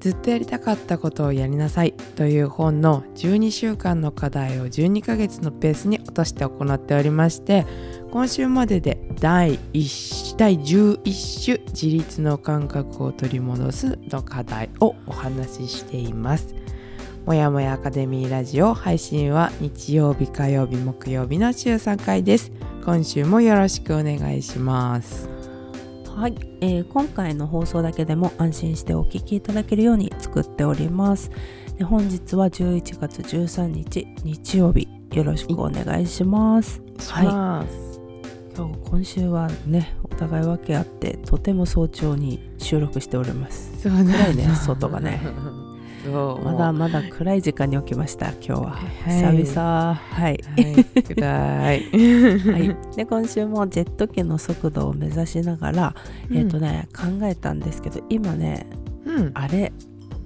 ずっとやりたかったことをやりなさいという本の12週間の課題を12ヶ月のペースに落として行っておりまして今週までで第1第11種自立の感覚を取り戻すの課題をお話ししています。もやもやアカデミーラジオ配信は日曜日火曜日木曜日の週3回です。今週もよろしくお願いします。はい、えー、今回の放送だけでも安心してお聞きいただけるように作っております。で本日は11月13日日曜日。よろしくお願いします。はい。今日今週はねお互い分け合ってとても早朝に収録しております。そうね暗いね外がね そう。まだまだ暗い時間に起きました今日は、はい、久々。はい、はい、暗い、はい、で今週もジェット機の速度を目指しながら、うん、えっ、ー、とね考えたんですけど今ね、うん、あれ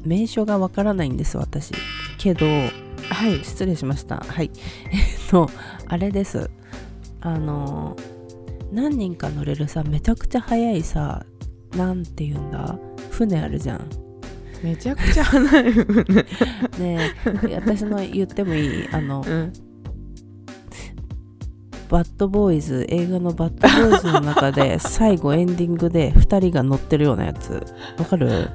名称がわからないんです私。けどはい。失礼しました。はい。えっとあれです。あの何人か乗れるさめちゃくちゃ速いさなんて言うんだ？船あるじゃんめちゃくちゃ離れるねね私の言ってもいい？あの、うん、バッドボーイズ映画のバッドボーイズの中で最後エンディングで2人が乗ってるようなやつ。わかる？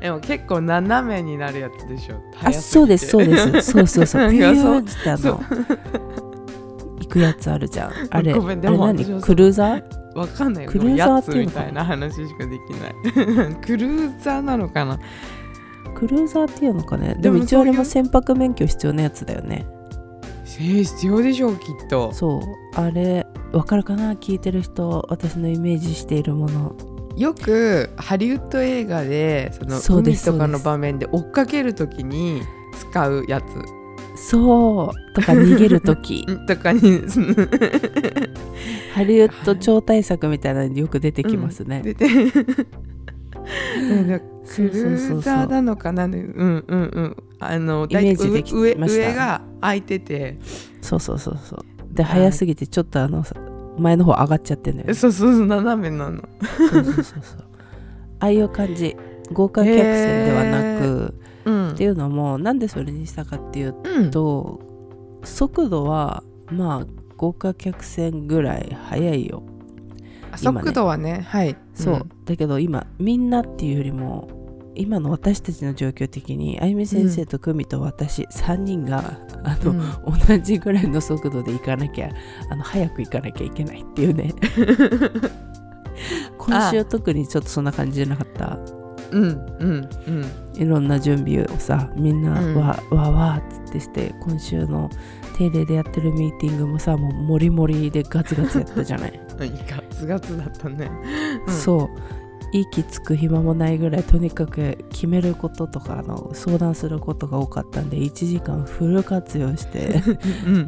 でも結構斜めになるやつでしょ。あそうですそうです。そうそうそう。ピューってあの行くやつあるじゃん。あれあれ何？クルーザー？わかんない。クルーザーっていうみたいな話しかできない。クルーザーなのかな？クルーザーっていうのかね？でも一応あれも船舶免許必要なやつだよね。えー、必要でしょうきっと。そう。あれわかるかな？聞いてる人私のイメージしているもの。よくハリウッド映画でその海とかの場面で追っかけるときに使うやつ。そう。とか逃げる時。とかにハリウッド超大作みたいなのによく出てきますね、うん、出て クルーザーなのかな？うんうんうん。あのイメージでき上上が空いてて。そうそうそうそう。で早すぎてちょっとあの前の方上がっちゃってんのよ。そうそうそう斜めなの。そうそうそうそう。ああいう感じ豪華客船ではなく、うん、っていうのもなんでそれにしたかっていうと、うん、速度はまあ豪華客船ぐらい速いよ速度はね。はい。そう、うん、だけど今みんなっていうよりも今の私たちの状況的にあゆみ先生と久美と私、うん、3人があの、うん、同じぐらいの速度で行かなきゃあの早く行かなきゃいけないっていうね。今週特にちょっとそんな感じじゃなかった？うんうんうん。いろんな準備をさみんなわ、わわっつってして今週の定例でやってるミーティングもさもうモリモリでガツガツやったじゃない？ガツガツだったね、うん、そう。息つく暇もないぐらいとにかく決めることとかの相談することが多かったんで1時間フル活用して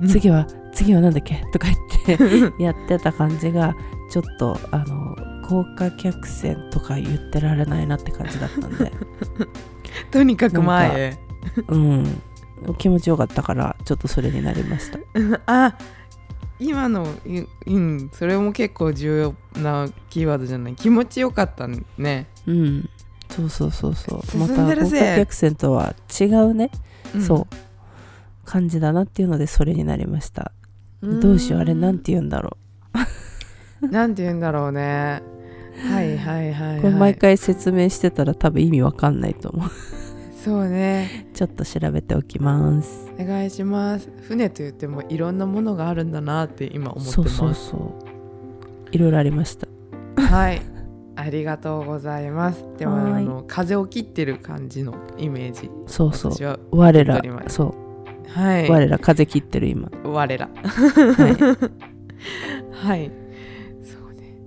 次は次は何だっけ？とか言って やってた感じがちょっとあの豪華客船とか言ってられないなって感じだったんで。とにかく前へ。うん。気持ちよかったからちょっとそれになりました。あ今のうんそれも結構重要なキーワードじゃない。気持ちよかったね。うん。そうそうそうそう。また豪華客船とは違うね、うん、そう。感じだなっていうのでそれになりました。どうしようあれなんて言うんだろう。なんて言うんだろうね。はいはいはい、はい、これ毎回説明してたら多分意味わかんないと思うそうね。ちょっと調べておきます。お願いします。船といってもいろんなものがあるんだなって今思ってます。そうそうそう。いろいろありました。はい。ありがとうございます。でもあの風を切ってる感じのイメージ。そうそう。我ら。そう。はい。我ら風切ってる今。我ら。はい、はい、そうね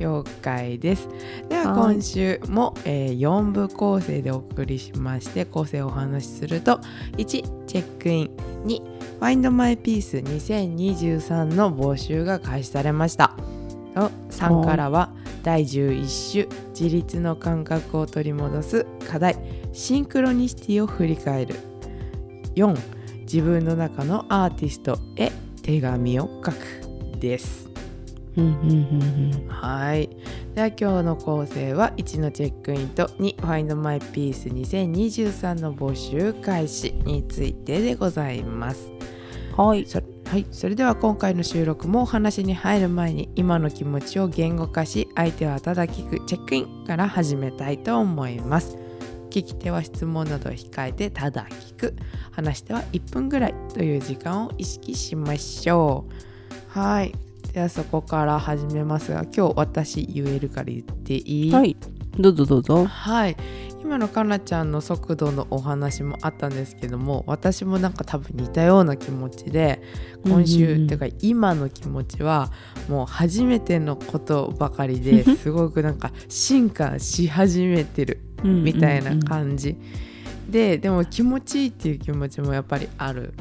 了解です。では今週も、えー、4部構成でお送りしまして構成をお話しすると1チェックイン2 Find My Piece 2023の募集が開始されました。3からは第11種自立の感覚を取り戻す課題シンクロニシティを振り返る。4自分の中のアーティストへ手紙を書くですはい。では今日の構成は1のチェックインと2 Find My Piece 2023の募集開始についてでございます。はい。そはい、それでは今回の収録もお話に入る前に今の気持ちを言語化し相手はただ聞くチェックインから始めたいと思います。聞き手は質問などを控えてただ聞く話しては1分ぐらいという時間を意識しましょう。はいではそこから始めますが今日私言えるから言っていい？はい。どうぞどうぞ。はい。今のかなちゃんの速度のお話もあったんですけども私もなんか多分似たような気持ちで今週、うんうんていうか今の気持ちはもう初めてのことばかりで すごくなんか進化し始めてるみたいな感じ、ででも気持ちいいっていう気持ちもやっぱりある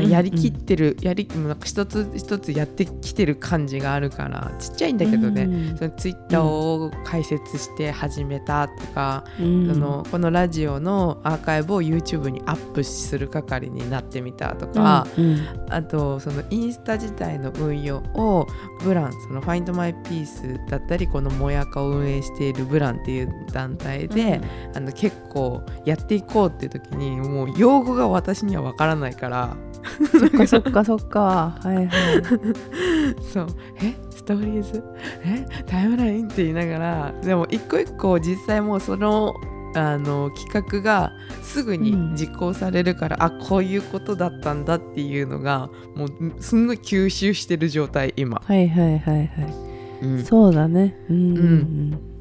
やりきってる、うんうん、やりなんか一つ一つやってきてる感じがあるからちっちゃいんだけどね、うん。うん、そのツイッターを開設して始めたとか、うん、そのこのラジオのアーカイブを YouTube にアップする係になってみたとか、うんうん、あとそのインスタ自体の運用をブランその Find My Peace だったりこのもやかを運営しているブランっていう団体で、うん、あの結構やっていこうっていう時にもう用語が私にはわからないからそっかそっかそっか。はいはい。そう。え？ストーリーズ？え？タイムラインって言いながらでも一個一個実際もうそのあの企画がすぐに実行されるから、うん、あこういうことだったんだっていうのがもうすんごい吸収してる状態今。はいはいはいはい、うん、そうだね。うん、うん、うん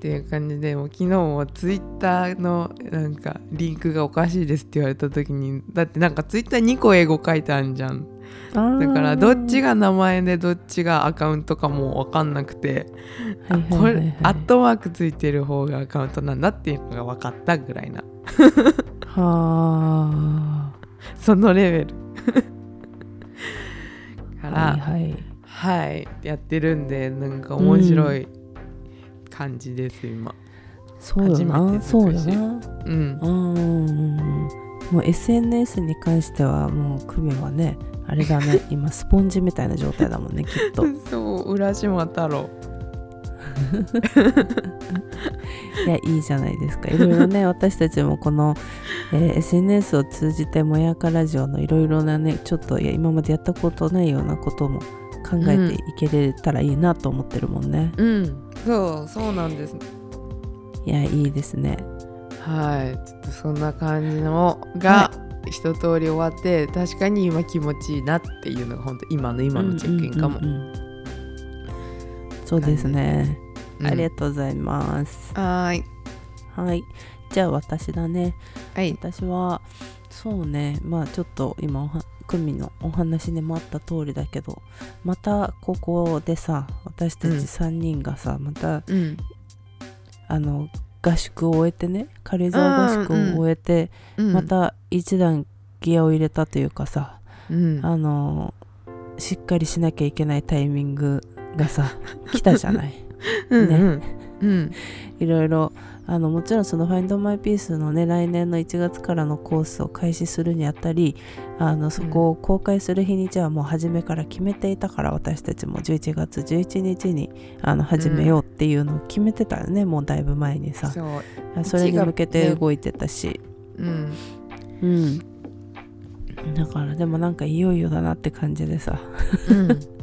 っていう感じでもう昨日もツイッターのなんかリンクがおかしいですって言われた時にだってなんかツイッター2個英語書いてあるじゃん。だからどっちが名前でどっちがアカウントかも分かんなくて、これアットマークついてる方がアカウントなんだっていうのが分かったぐらいな。はあ。そのレベル。から、はい、はい、はい、やってるんでなんか面白い、うん感じです今。そうだな。そうだな。うん。うん。もう SNS に関してはもう久美はねあれだね。今スポンジみたいな状態だもんねきっと。そう浦島太郎。いやいいじゃないですか。いろいろね 私たちもこの、えー、SNS を通じてもやかラジオのいろいろなねちょっといや今までやったことないようなことも考えていけれたらいいなと思ってるもんね。うん、そうそうなんです。いやいいですね。はいちょっとそんな感じのが、一通り終わって確かに今気持ちいいなっていうのが本当今の今のチェックインかも。うんうんうんうん、そうですね、うん、ありがとうございます。はいはいじゃあ私だね。はい、私はそうねまあちょっと今組のお話にもあった通りだけどまたここでさ私たち3人がさ、うん、また、うん、あの合宿を終えてね軽井沢合宿を終えて、うん、また一段ギアを入れたというかさ、あのしっかりしなきゃいけないタイミングがさ来たじゃない。ね、うん、いろいろあのもちろんその Find My Peace のね来年の1月からのコースを開始するにあたりあのそこを公開する日にちはもう初めから決めていたから私たちも11月11日にあの始めようっていうのを決めてたよね、うん、もうだいぶ前にさ。それに向けて動いてたし、うん、うん、だからでもなんかいよいよだなって感じでさ、うん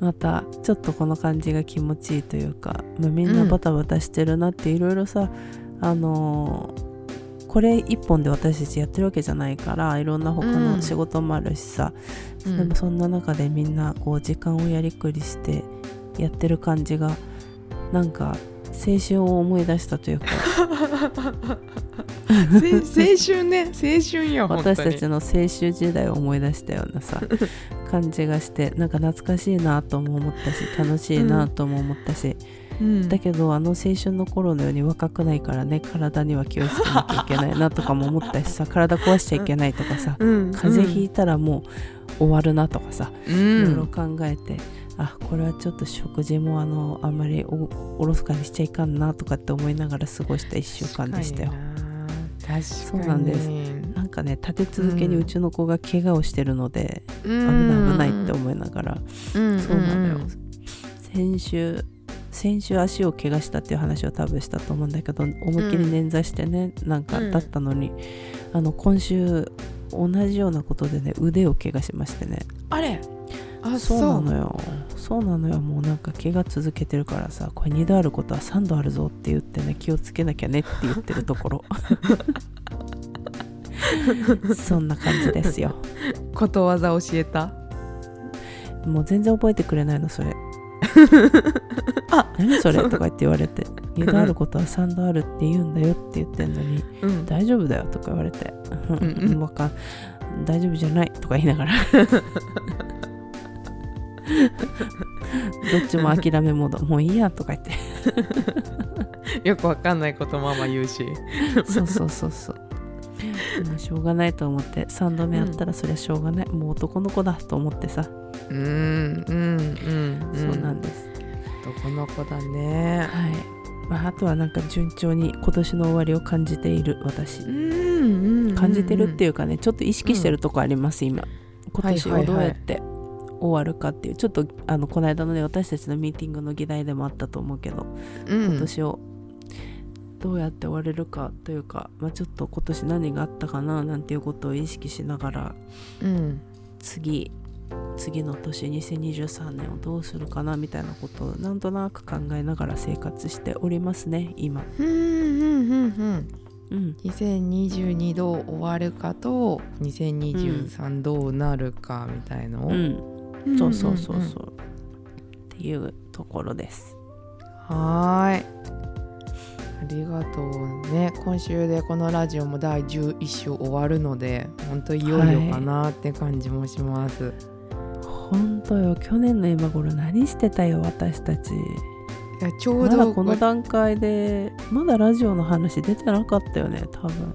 またちょっとこの感じが気持ちいいというか、まあ、みんなバタバタしてるなっていろいろさ、あのー、これ一本で私たちやってるわけじゃないからいろんな他の仕事もあるしさ、うん、でもそんな中でみんなこう時間をやりくりしてやってる感じがなんか青春を思い出したというか 青春ね青春よ私たちの青春時代を思い出したようなさ 感じがしてなんか懐かしいなとも思ったし楽しいなとも思ったし、うん、だけどあの青春の頃のように若くないからね体には気をつけなきゃいけないなとかも思ったしさ体壊しちゃいけないとかさ、うん、風邪ひいたらもう終わるなとかさ、いろいろ考えて。あこれはちょっと食事もあのあんまりおろそかにしちゃいかんなとかって思いながら過ごした1週間でしたよ。そうなんです。なんかね立て続けにうちの子が怪我をしてるので、うん、危ない危ないって思いながら、うん、そうなのよ、先週先週足を怪我したっていう話を多分したと思うんだけど思いっきり捻挫してね、うん、なんかだったのに、あの今週同じようなことでね腕を怪我しましてね。あれ？あそう。なのよ。そうなのよ。もうなんか怪我続けてるからさこれ2度あることは3度あるぞって言ってね気をつけなきゃねって言ってるところ。そんな感じですよ。ことわざ教えた？もう全然覚えてくれないのそれ。あ何それ？とか言って言われて。2度あることは3度あるって言うんだよって言ってんのに、うん、大丈夫だよとか言われて、うんうん、か大丈夫じゃないとか言いながら どっちも諦めモードもういいやとか言って。よくわかんないことママ言うし。そうそうそうそう。もうしょうがないと思って3度目やったらそりゃしょうがない、うん、もう男の子だと思ってさ。うんうんうんそうなんです。男の子だね。はい。まあ、あとはなんか順調に今年の終わりを感じている私、感じてるっていうかねちょっと意識してるとこあります、今。今年をどうやって終わるかっていうちょっとあのこの間のね私たちのミーティングの議題でもあったと思うけど、うん、今年をどうやって終われるかというか、まあ、ちょっと今年何があったかななんていうことを意識しながら、うん、次次の年2023年をどうするかなみたいなことをなんとなく考えながら生活しておりますね今。うんうんうんうん、2022どう終わるかと2023どうなるかみたいのを、うんそうそうそうそう、っていうところです。はい。ありがとうね。今週でこのラジオも第11週終わるので本当いよいよかなって感じもします、はい、本当よ。去年の今頃何してたよ私たち。いやちょうどまだこの段階でまだラジオの話出てなかったよね多分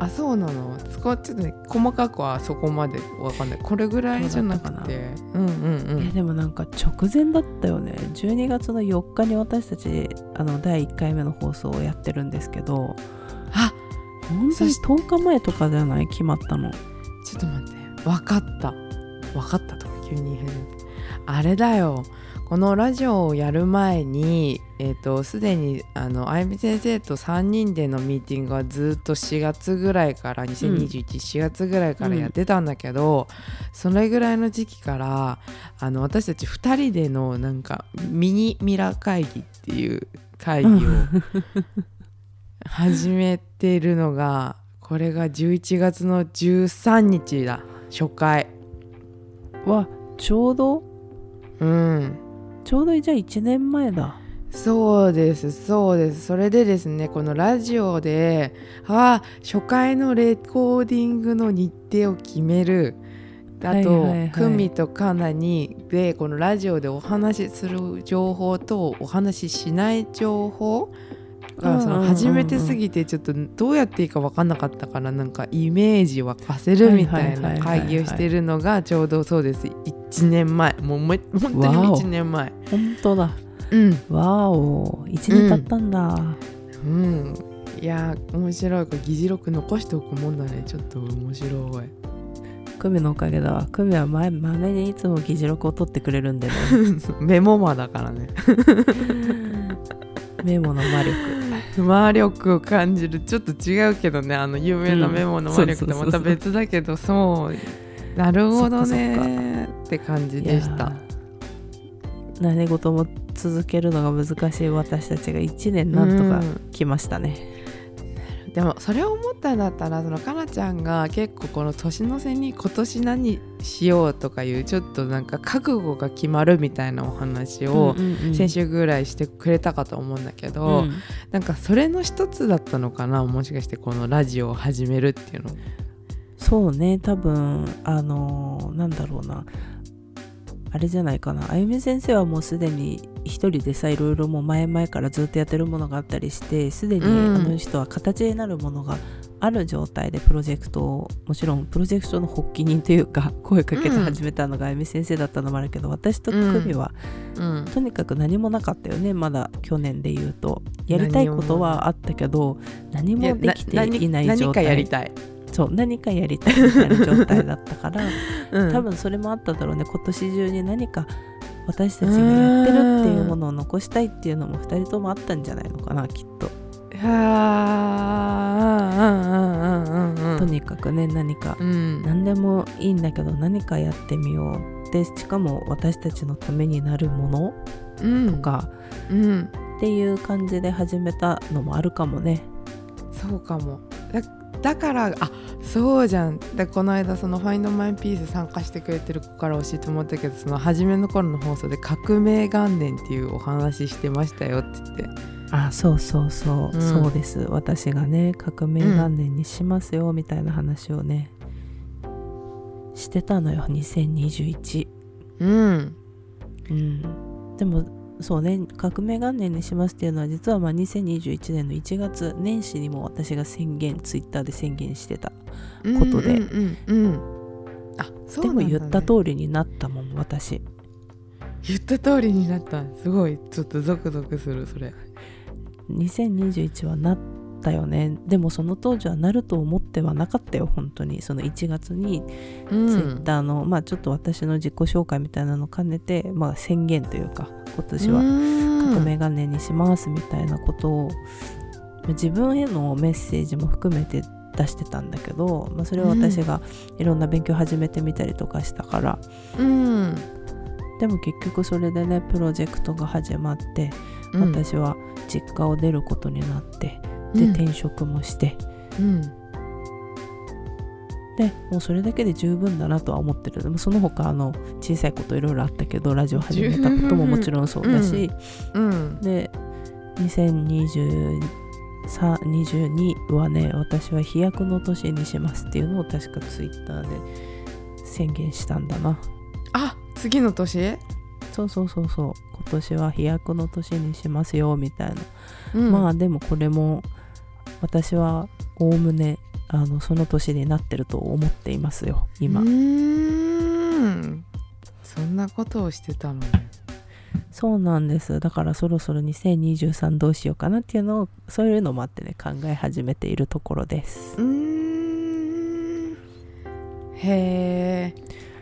あそうなの？使ってね細かくはそこまでわかんない。これぐらいじゃなくて。うんうんうん。えでもなんか直前だったよね。12月の4日に私たちあの第1回目の放送をやってるんですけど。あ本当に10日前とかじゃない？決まったの。ちょっと待って。分かった。分かったとか急にあれだよこのラジオをやる前にえーと、すでにあのあゆみ先生と3人でのミーティングはずっと4月ぐらいから20214、月ぐらいからやってたんだけど、うん、それぐらいの時期からあの私たち2人でのなんかミニミラ会議っていう会議を 始めてるのがこれが11月の13日だ初回。はちょうど？うんちょうどじゃあ1年前だ。そうです。そうです。それでですねこのラジオであ初回のレコーディングの日程を決める。あと、はいはい、クミとカナにでこのラジオでお話しする情報とお話ししない情報がその初めてすぎてちょっとどうやっていいか分かんなかったからなんかイメージ沸かせるみたいな会議をしてるのがちょうどそうです。1年前もう本当に1年前。本当だ。うん。わお。1年経ったんだ。うん、いや面白い。これ議事録残しておくもんだね。ちょっと面白い。クミのおかげだわ。クミは前まめにいつも議事録を取ってくれるんでね。メモマだからね メモの魔力。魔力を感じる。ちょっと違うけどね。あの有名なメモの魔力とまた別だけど。そうなるほどね。って感じでした。何事も続けるのが難しい私たちが1年なんとか来ましたね、うでもそれを思ったんだったらそのかなちゃんが結構この年の瀬に今年何しようとかいうちょっとなんか覚悟が決まるみたいなお話を先週ぐらいしてくれたかと思うんだけど、うん、なんかそれの一つだったのかなもしかしてこのラジオを始めるっていうのそうね多分あのー、なんだろうなあれじゃないかな。あゆみ先生はもうすでに一人でさいろいろもう前々からずっとやってるものがあったりしてすでにあの人は形になるものがある状態でプロジェクトをもちろんプロジェクトの発起人というか声かけて始めたのがあゆみ先生だったのもあるけど私と久美は、うん。うん、とにかく何もなかったよねまだ去年で言うと。やりたいことはあったけど何もできていない状態。何かやりたいそう何かやりたいみたいな状態だったから、うん、多分それもあっただろうね。今年中に何か私たちがやってるっていうものを残したいっていうのも2人ともあったんじゃないのかなきっと。とにかくね何か、うん、何でもいいんだけど何かやってみようでしかも私たちのためになるものとか、うん、っていう感じで始めたのもあるかもね。そうかも。だからあそうじゃん。でこの間その「ファインドマイピース参加してくれてる子から教えてもらったけどその初めの頃の放送で「革命元年」っていうお話してましたよって言って。あそうそうそう、うん、そうです。私がね革命元年にしますよ、みたいな話をねしてたのよ。2021うん、うん、でもそうね革命元年にしますっていうのは実はまあ2021年の1月年始にも私が宣言ツイッターで宣言してたことで、あでも言った通りになったもん私。言った通りになった。すごい。ちょっとゾクゾクするそれ。2021はなったよね。でもその当時はなると思ってはなかったよ本当に。その1月にツイッターの、うん、まあちょっと私の自己紹介みたいなのを兼ねて、まあ、宣言というか今年は革命元年にしますみたいなことを自分へのメッセージも含めて出してたんだけど、まあ、それは私がいろんな勉強始めてみたりとかしたから、うん、でも結局それでねプロジェクトが始まって、私は実家を出ることになってで、転職もして、うん、でもうそれだけで十分だなとは思ってる。でもその他あの小さいこといろいろあったけどラジオ始めたことももちろんそうだし、うん。うん、で2022はね私は飛躍の年にしますっていうのを確かツイッターで宣言したんだな。あ次の年？そうそうそうそう。今年は飛躍の年にしますよみたいな、うん、まあでもこれも私はおおむねあのその年になってると思っていますよ今。うん。そんなことをしてたのそうなんです。だからそろそろ2023どうしようかなっていうのをそういうのもあってね考え始めているところです。うん。へえ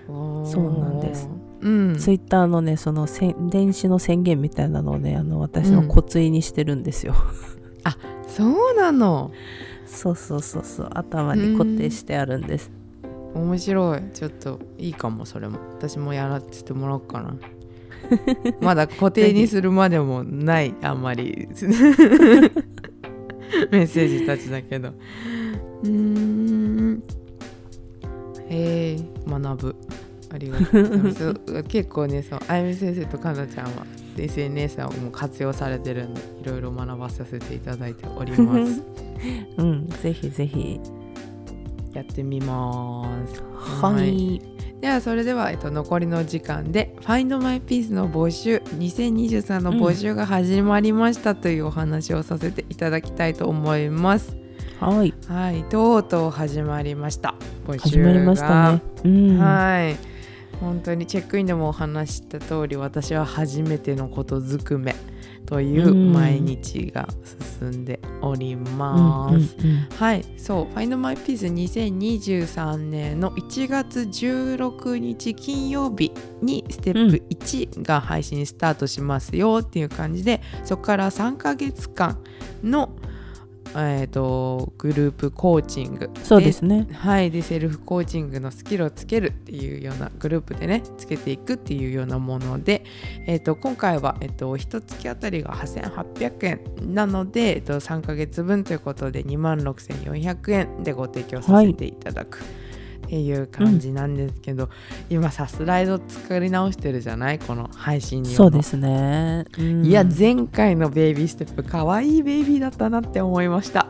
そうなんです。うん、ツイッターのねその電子の宣言みたいなのをねあの私の骨髄にしてるんですよ、うん、あそうなの。そうそうそうそう。頭に固定してあるんです、面白い。ちょっといいかもそれも。私もやらせてもらおうかな。まだ固定にするまでもない。あんまり。メッセージたちだけど。うん。へえ学ぶ。ありがとう。結構ねそうあゆみ先生とかなちゃんは SNS はもう活用されてるんでいろいろ学ばさせていただいております。うん。ぜひぜひ。やってみます。はい、ではそれでは、えっと、残りの時間で「Find My Piece」の募集2023の募集が始まりましたというお話をさせていただきたいと思います。はい、はい、とうとう始まりました募集始まりましたね、うん、はい本当にチェックインでもお話した通り私は初めてのことずくめという毎日が進んでおります。はい、そう、Find My Piece 2023年の1月16日金曜日にステップ1が配信スタートしますよっていう感じで、そこから3ヶ月間のえーと、グループコーチングそうですねはいでセルフコーチングのスキルをつけるっていうようなグループでねつけていくっていうようなもので、えーと、今回は、えーと、一月あたりが8800円なので、えー、と3ヶ月分ということで2万6400円でご提供させていただく。はいっていう感じなんですけど、うん、今さスライド作り直してるじゃない？この配信にそうですね、うん、いや前回のベイビーステップかわいいベイビーだったなって思いました。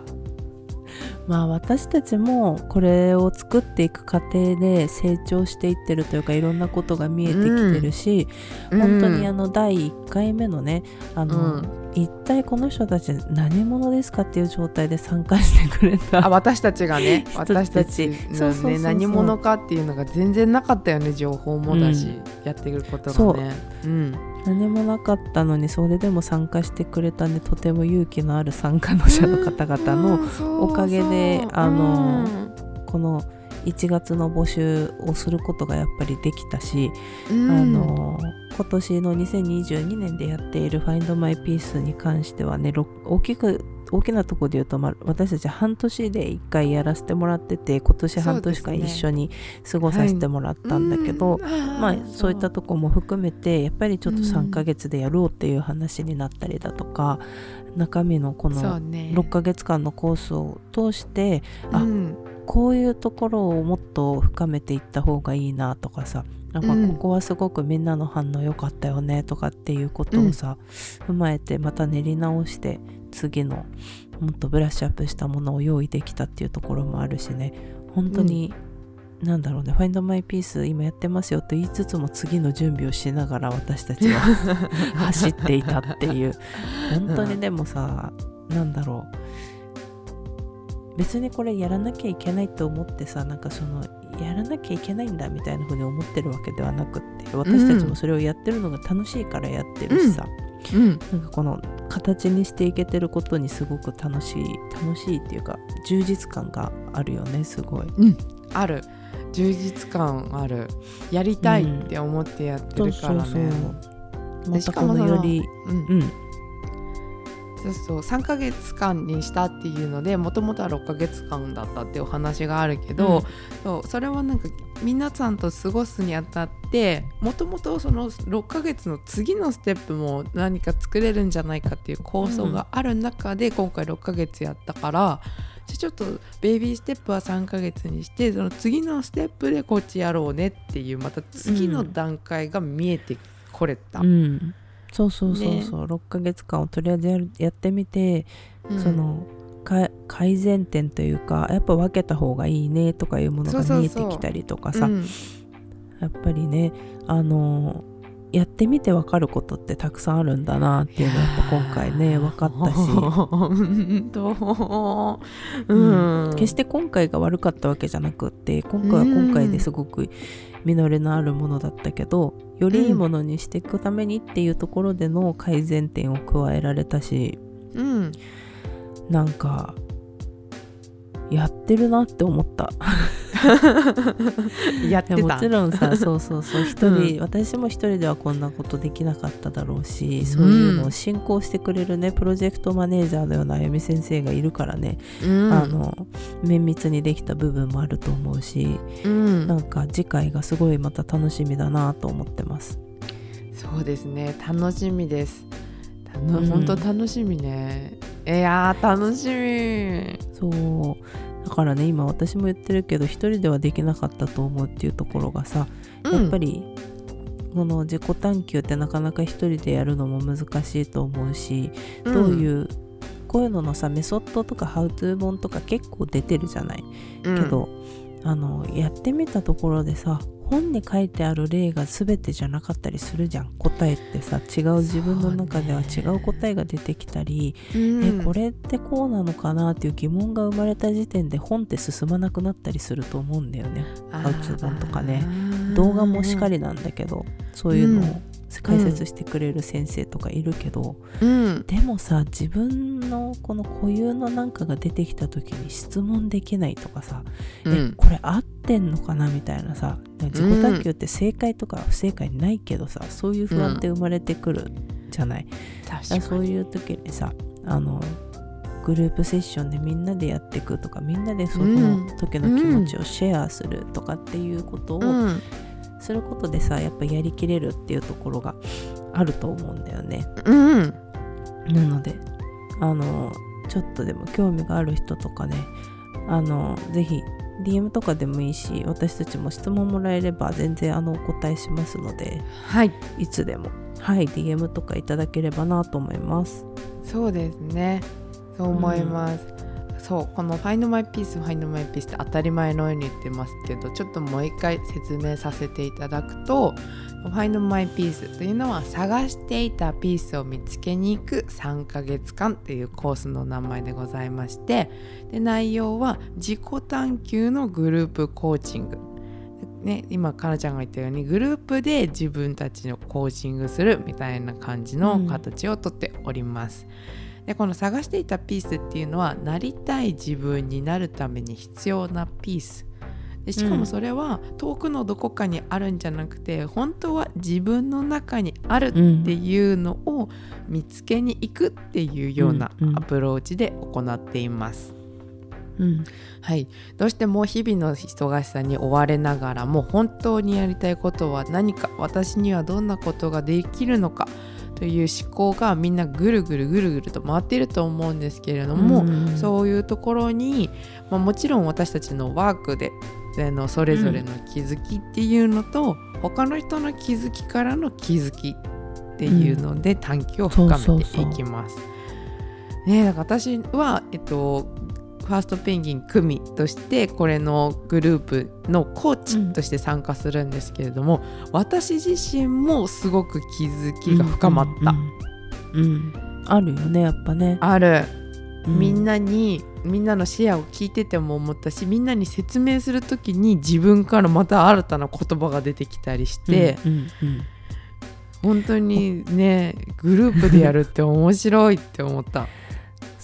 まあ私たちもこれを作っていく過程で成長していってるというかいろんなことが見えてきてるし、うん、本当にあの第1回目のねあの、うん、一体この人たち何者ですかっていう状態で参加してくれた。あ私たちがね。私たちのね何者かっていうのが全然なかったよね情報もだし、うん、やってくることがね。う。うん。何もなかったのにそれでも参加してくれたねとても勇気のある参加者の方々のおかげであのこの1月の募集をすることがやっぱりできたし、あの今年の2022年でやっている「Find My Peace」に関してはね大きく大きなところで言うと、まあ、私たち半年で1回やらせてもらってて今年半年間一緒に過ごさせてもらったんだけど、ね。はい、まあ、そういったとこも含めてやっぱりちょっと3ヶ月でやろうっていう話になったりだとか、うん、中身のこの6ヶ月間のコースを通して、あ、うん、こういうところをもっと深めていった方がいいなとかさなんかここはすごくみんなの反応良かったよねとかっていうことをさ、うん、踏まえてまた練り直して次のもっとブラッシュアップしたものを用意できたっていうところもあるしね。本当に、うん、なんだろうね「Find My Peace」今やってますよと言いつつも次の準備をしながら私たちは 走っていたっていう。本当にでもさなんだろう。別にこれやらなきゃいけないと思ってさなんかそのやらなきゃいけないんだみたいな風に思ってるわけではなくって私たちもそれをやってるのが楽しいからやってるしさ、うん、なんかこの形にしていけてることにすごく楽しい楽しいっていうか充実感があるよねすごい、うん、ある。充実感ある。やりたいって思ってやってるからね、うん、そうそうそう。またこのより、うん、うんそうそう3ヶ月間にしたっていうのでもともとは6ヶ月間だったっていうお話があるけど、うん、そうそれはなんか皆さんと過ごすにあたってもともとその6ヶ月の次のステップも何か作れるんじゃないかっていう構想がある中で今回6ヶ月やったから。じゃちょっとベイビーステップは3ヶ月にしてその次のステップでこっちやろうねっていうまた次の段階が見えてこれた。うんそうそうそうそう、ね、6ヶ月間をとりあえずやるやってみて、うん、その改善点というかやっぱ分けた方がいいねとかいうものが見えてきたりとかさ、やっぱりねあのやってみて分かることってたくさんあるんだなっていうのはやっぱ今回ね分かったし、うん、決して今回が悪かったわけじゃなくって今回は今回ですごく実りのあるものだったけどよりいいものにしていくためにっていうところでの改善点を加えられたし、うん、なんかやってるなって思った やってもちろんさ そうそうそう。一人、うん、私も一人ではこんなことできなかっただろうし、そういうのを進行してくれるねプロジェクトマネージャーのようなあゆみ先生がいるからね、うん、あの綿密にできた部分もあると思うし、うん、なんか次回がすごいまた楽しみだなと思ってます。そうですね。楽しみです。本当楽しみね、いや楽しみ。そうだからね今私も言ってるけど一人ではできなかったと思うっていうところがさ、うん、やっぱりこの自己探求ってなかなか一人でやるのも難しいと思うし、うん、どういうこういうののさメソッドとかハウトゥー本とか結構出てるじゃない、うん、けどあのやってみたところでさ本に書いてある例が全てじゃなかったりするじゃん。答えってさ違う自分の中では違う答えが出てきたり、ね、えこれってこうなのかなっていう疑問が生まれた時点で本って進まなくなったりすると思うんだよね。ハウツー本とかね。動画もしかりなんだけどそういうのを解説してくれる先生とかいるけど、うん、でもさ自分のこの固有のなんかが出てきた時に質問できないとかさ、うん、えこれ合ってんのかなみたいなさ自己探求って正解とか不正解ないけどさ、うん、そういう不安って生まれてくるじゃない、うん、そういう時にさあのグループセッションでみんなでやっていくとかみんなでその時の気持ちをシェアするとかっていうことをすることでさやっぱやりきれるっていうところがあると思うんだよね。うん、なのであのちょっとでも興味がある人とかねあのぜひ DM とかでもいいし私たちも質問もらえれば全然あのお答えしますので、はい、いつでも。はい DM とかいただければなと思います。そうですね。そう思います、うん、そうこの「Find My Peace Find My Peace」って当たり前のように言ってますけどちょっともう一回説明させていただくと Find My Peace というのは探していたピースを見つけに行く3ヶ月間っていうコースの名前でございましてで内容は自己探求のグループコーチングね、今かなちゃんが言ったようにグループで自分たちのコーチングするみたいな感じの形をとっております。うん、でこの探していたピースっていうのはなりたい自分になるために必要なピース。でしかもそれは遠くのどこかにあるんじゃなくて、うん、本当は自分の中にあるっていうのを見つけに行くっていうようなアプローチで行っています。うん、はい、どうしても日々の忙しさに追われながらも本当にやりたいことは何か私にはどんなことができるのかという思考がみんなぐるぐるぐるぐると回っていると思うんですけれども、うん、そういうところに、まあ、もちろん私たちのワークでのそれぞれの気づきっていうのと、うん、他の人の気づきからの気づきっていうので探求を深めていきます。ねだから私は、えっと、ファーストペンギン組としてこれのグループのコーチとして参加するんですけれども、うん、私自身もすごく気づきが深まった。うん、うん、あるよねやっぱね。ある。みんなにみんなのシェアを聞いてても思ったしみんなに説明する時に自分からまた新たな言葉が出てきたりして、うんうんうん、本当にねグループでやるって面白いって思った。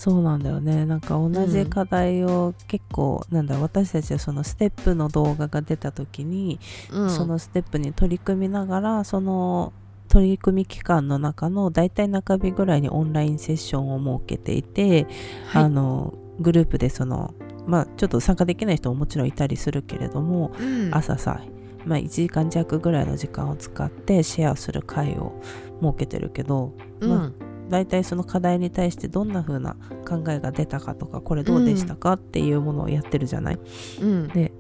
そうなんだよね。なんか同じ課題を結構、うん、なんだ私たちはそのステップの動画が出た時に、うん、そのステップに取り組みながらその取り組み期間の中の大体中日ぐらいにオンラインセッションを設けていて、はい、あのグループでそのまあちょっと参加できない人ももちろんいたりするけれども、うん、朝さまあ、1時間弱ぐらいの時間を使ってシェアする会を設けてるけど、まあ、大体その課題に対してどんな風な考えが出たかとかこれどうでしたか、っていうものをやってるじゃない？うん、で、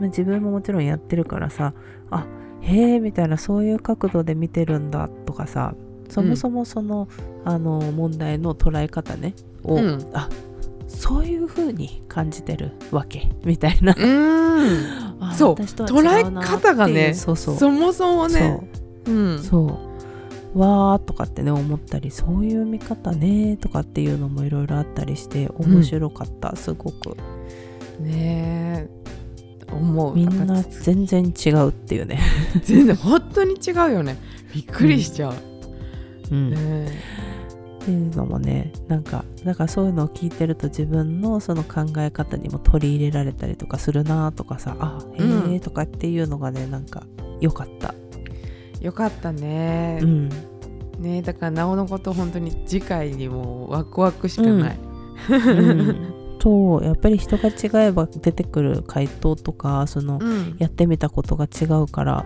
まあ、自分ももちろんやってるからさあへえみたいなそういう角度で見てるんだとかさそもそもそのうん、あの問題の捉え方ねを、うん、あそういう風に感じてるわけみたいな。そう。捉え方がねそうそう。そもそもね。そう,、うん、そうわーとかってね思ったりそういう見方ねとかっていうのもいろいろあったりして面白かった、うん、すごく。ね思う。みんな全然違うっていうね。全然本当に違うよね。びっくりしちゃう、うん、ねっていうのもねなんかだからそういうのを聞いてると自分のその考え方にも取り入れられたりとかするなとかさあへえとかっていうのがねなんか良かったよかったね、うん、ねだからなおのこと本当に次回にもワクワクしかない、うん。とやっぱり人が違えば出てくる回答とかその、うん、やってみたことが違うから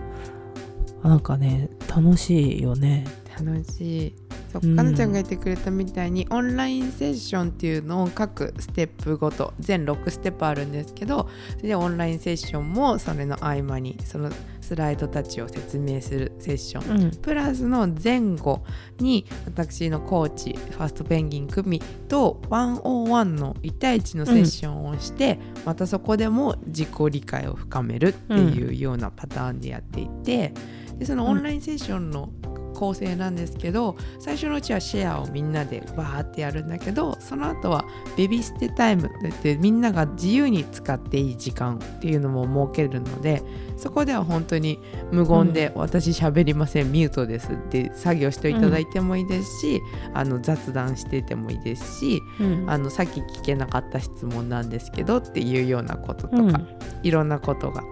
なんかね楽しいよね。楽しいそうかなちゃんが言ってくれたみたいに、オンラインセッションっていうのを各ステップごと全6ステップあるんですけどそれでオンラインセッションもそれの合間にそのスライドたちを説明するセッション、うん、プラスの前後に私のコーチファーストペンギン組と101の1対1のセッションをして、うん、またそこでも自己理解を深めるっていうようなパターンでやっていて、でそのオンラインセッションの構成なんですけど最初のうちはシェアをみんなでバーってやるんだけどその後はベビーステタイムってってみんなが自由に使っていい時間っていうのも設けるのでそこでは本当に無言で、うん、私喋りませんミュートですって作業していただいてもいいですし、うん、あの雑談しててもいいですし、うん、あのさっき聞けなかった質問なんですけどっていうようなこととか、いろんなことが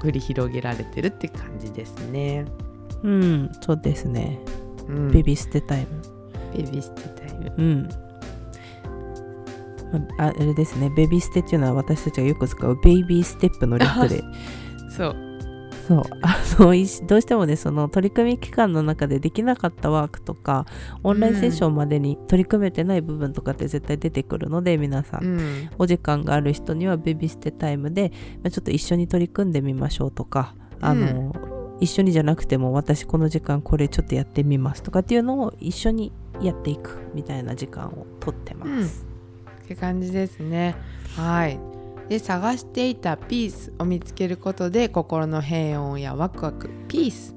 繰り広げられてるって感じですね。うんそうですね、うん、ベビーステタイム。ベビーステタイム。うん。まあ、あれですね。ベビーステっていうのは私たちがよく使うベイビーステップの略で。そう。そう。あのいどうしてもねその取り組み期間の中でできなかったワークとかオンラインセッションまでに取り組めてない部分とかって絶対出てくるので皆さん、うん。お時間がある人にはベビーステタイムで、まあ、ちょっと一緒に取り組んでみましょうとかあの、一緒にじゃなくても私この時間これちょっとやってみますとかっていうのを一緒にやっていくみたいな時間をとってます。って感じですね。はい。で探していたピースを見つけることで心の平穏やワクワクピース。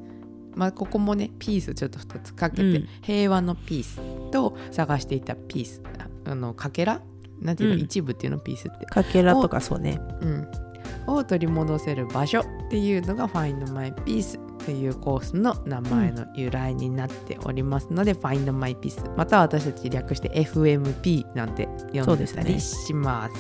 まあここもねピースちょっと2つかけて、うん。平和のピースと探していたピースああのかけら？なんていうの、うん。一部っていうの？ピースって。かけらとかそうね。うん、を取り戻せる場所っていうのが Find My Peace っていうコースの名前の由来になっておりますので、Find My Peace または私たち略して FMP なんて呼んでたりします。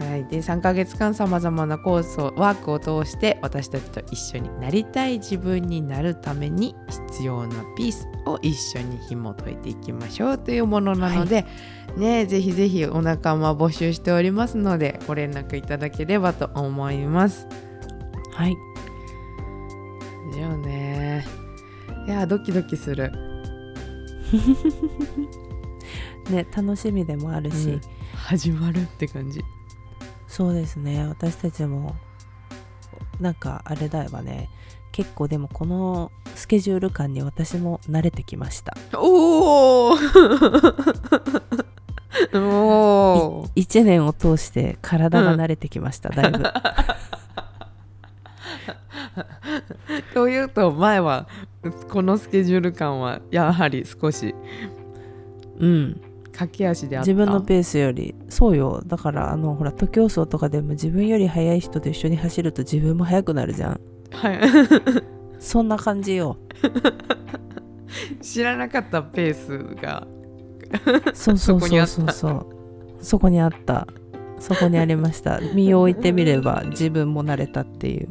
はい、で3ヶ月間さまざまなコースをワークを通して私たちと一緒になりたい自分になるために必要なピースを一緒に紐解いていきましょうというものなので、ねぜひぜひお仲間募集しておりますのでご連絡いただければと思います。はい。じゃあねいやドキドキする。ね楽しみでもあるし、うん始まるって感じ。そうですね。私たちもなんかあれだよね。結構でもこのスケジュール感に私も慣れてきました。おおおー。1年を通して体が慣れてきました、だいぶ。というと前はこのスケジュール感はやはり少し。うん駆け足であった。自分のペースよりそうよ。だからあのほら徒競走とかでも自分より速い人と一緒に走ると自分も速くなるじゃん。はい。そんな感じよ。知らなかったペースがそうそうそうそうそう。そこにあった。そこにありました。身を置いてみれば自分も慣れたっていう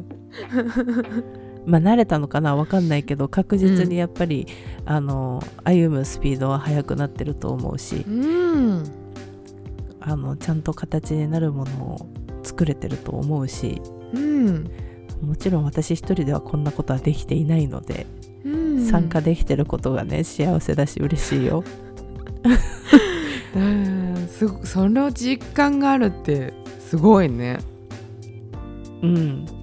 まあ慣れたのかなわかんないけど確実にやっぱり、あの歩むスピードは速くなってると思うしうん。あのちゃんと形になるものを作れてると思うしうん。もちろん私一人ではこんなことはできていないので、うん。参加できてることがね幸せだし嬉しいよ。うん。すごその実感があるってすごいね。うん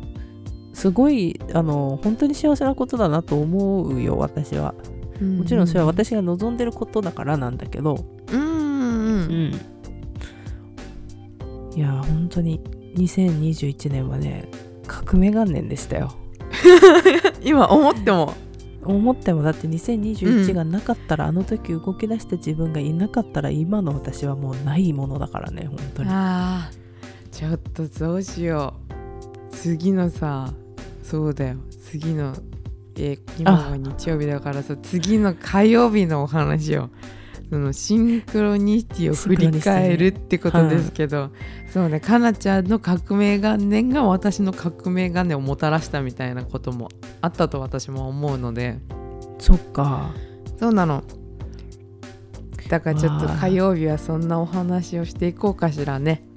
すごいあの本当に幸せなことだなと思うよ私は。もちろんそれは私が望んでることだからなんだけど。うんうんうん。いや本当に2021年はね革命元年でしたよ。今思っても。思ってもだって2021がなかったら、あの時動き出した自分がいなかったら今の私はもうないものだからね本当に。あー。ちょっとどうしよう。次のさそうだよ。次のえー今は日曜日だからさ次の火曜日のお話をそのシンクロニシティを振り返るってことですけど、そうねかなちゃんの革命元年が私の革命元年をもたらしたみたいなこともあったと私も思うので。そっか。そうなの。だからちょっと火曜日はそんなお話をしていこうかしらね。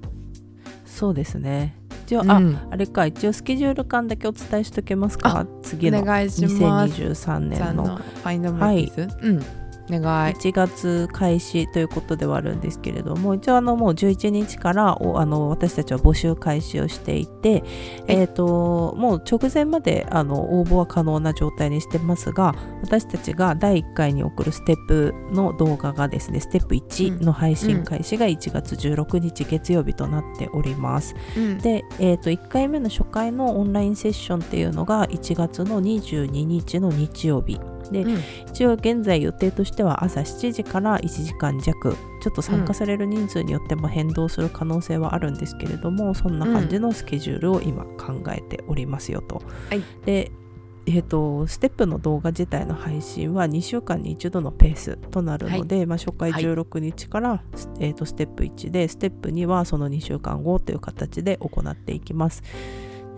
そうですね一応、うん。ああれか一応スケジュール感だけお伝えしとけますか？次のお願いします。2023さ年の。ファインドマイピース、うん。お願い。1月開始ということではあるんですけれども一応あのもう11日からおあの私たちは募集開始をしていて、えー、ともう直前まであの応募は可能な状態にしてますが私たちが第1回に送るステップの動画がですねステップ1の配信開始が1月16日月曜日となっております。うんで、えー、と1回目の初回のオンラインセッションっていうのが1月の22日の日曜日で、うん。一応現在予定としては朝7時から1時間弱。ちょっと参加される人数によっても変動する可能性はあるんですけれどもそんな感じのスケジュールを今考えておりますよと。はい。でえー、とステップの動画自体の配信は2週間に1度のペースとなるので、まあ、初回はい。16日から、えー、とステップ1でステップ2はその2週間後という形で行っていきます。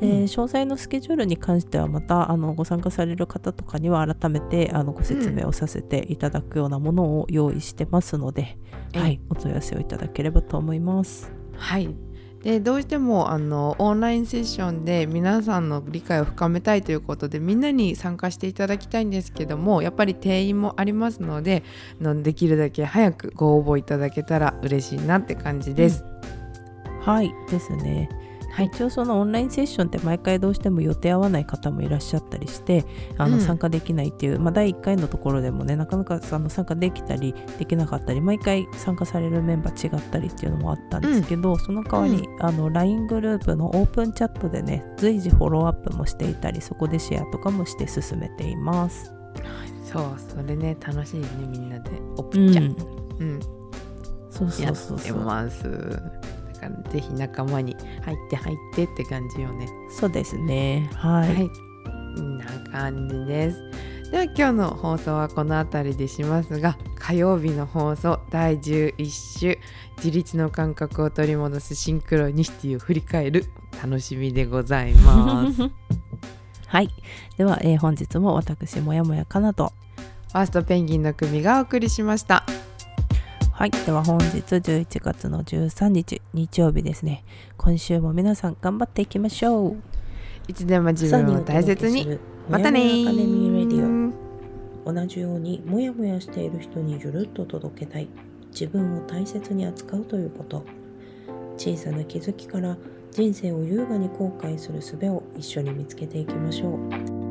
で、詳細のスケジュールに関してはまたあのご参加される方とかには改めてあのご説明をさせていただくようなものを用意してますので、はい、お問い合わせをいただければと思います。はいでどうしてもあのオンラインセッションで皆さんの理解を深めたいということでみんなに参加していただきたいんですけどもやっぱり定員もありますのでできるだけ早くご応募いただけたら嬉しいなって感じです。うん、はいですね。はい、一応そのオンラインセッションって毎回どうしても予定合わない方もいらっしゃったりしてあの参加できないっていう、うん、まあ、第1回のところでもねなかなかあの参加できたりできなかったり毎回参加されるメンバー違ったりっていうのもあったんですけど、うん、その代わり、うん、あの LINE グループのオープンチャットでね随時フォローアップもしていたりそこでシェアとかもして進めています。そうそれね楽しいねみんなで。オープンチャット、うん。そうそうそうそう。からぜひ仲間に入って入ってって感じよね。そうですね。はい、はい、な感じです。では今日の放送はこの辺りでしますが火曜日の放送第11週自立の感覚を取り戻すシンクロニシティを振り返る楽しみでございます。はい。では、えー、本日も私もやもやかなと。ファーストペンギンの組がお送りしましたはい。では本日11月の13日、日曜日ですね。今週も皆さん頑張っていきましょう。いつでも自分を大切に。またね同じようにもやもやしている人にゆるっと届けたい。自分を大切に扱うということ。小さな気づきから人生を優雅に後悔する術を一緒に見つけていきましょう。